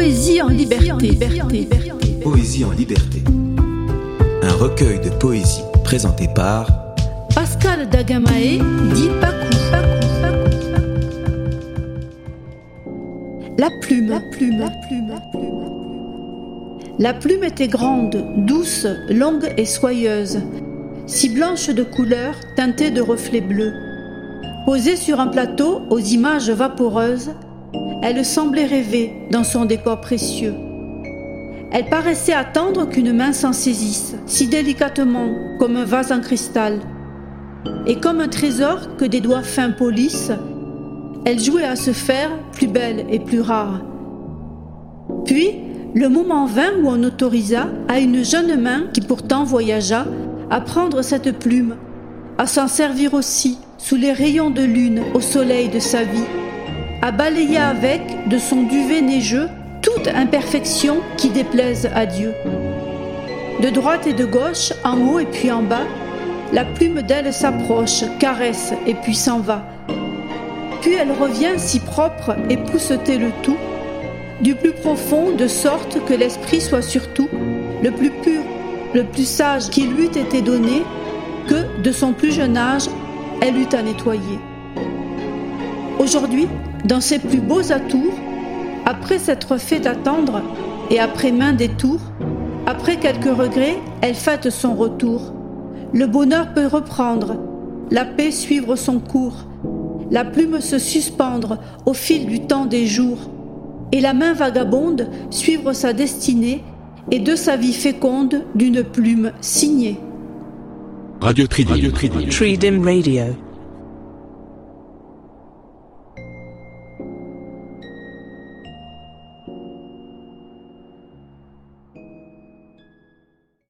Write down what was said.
Poésie en liberté. Poésie en liberté. Un recueil de poésie présenté par Pascal Dagamae dit Pacou. La plume, la plume, la plume, la plume. La plume était grande, douce, longue et soyeuse, si blanche de couleur, teintée de reflets bleus. Posée sur un plateau aux images vaporeuses, elle semblait rêver dans son décor précieux. Elle paraissait attendre qu'une main s'en saisisse, si délicatement, comme un vase en cristal. Et comme un trésor que des doigts fins polissent, elle jouait à se faire plus belle et plus rare. Puis, le moment vint où on autorisa à une jeune main qui pourtant voyagea à prendre cette plume, à s'en servir aussi sous les rayons de lune au soleil de sa vie à balayer avec de son duvet neigeux toute imperfection qui déplaise à Dieu. De droite et de gauche, en haut et puis en bas, la plume d'elle s'approche, caresse et puis s'en va. Puis elle revient si propre et pousseter le tout, du plus profond, de sorte que l'esprit soit surtout le plus pur, le plus sage qui lui eût été donné, que, de son plus jeune âge, elle eut à nettoyer. Aujourd'hui, dans ses plus beaux atours, après s'être fait attendre et après main détour, après quelques regrets, elle fête son retour. Le bonheur peut reprendre, la paix suivre son cours, la plume se suspendre au fil du temps des jours, et la main vagabonde suivre sa destinée et de sa vie féconde d'une plume signée. Radio Tridim. Radio Tridim Radio.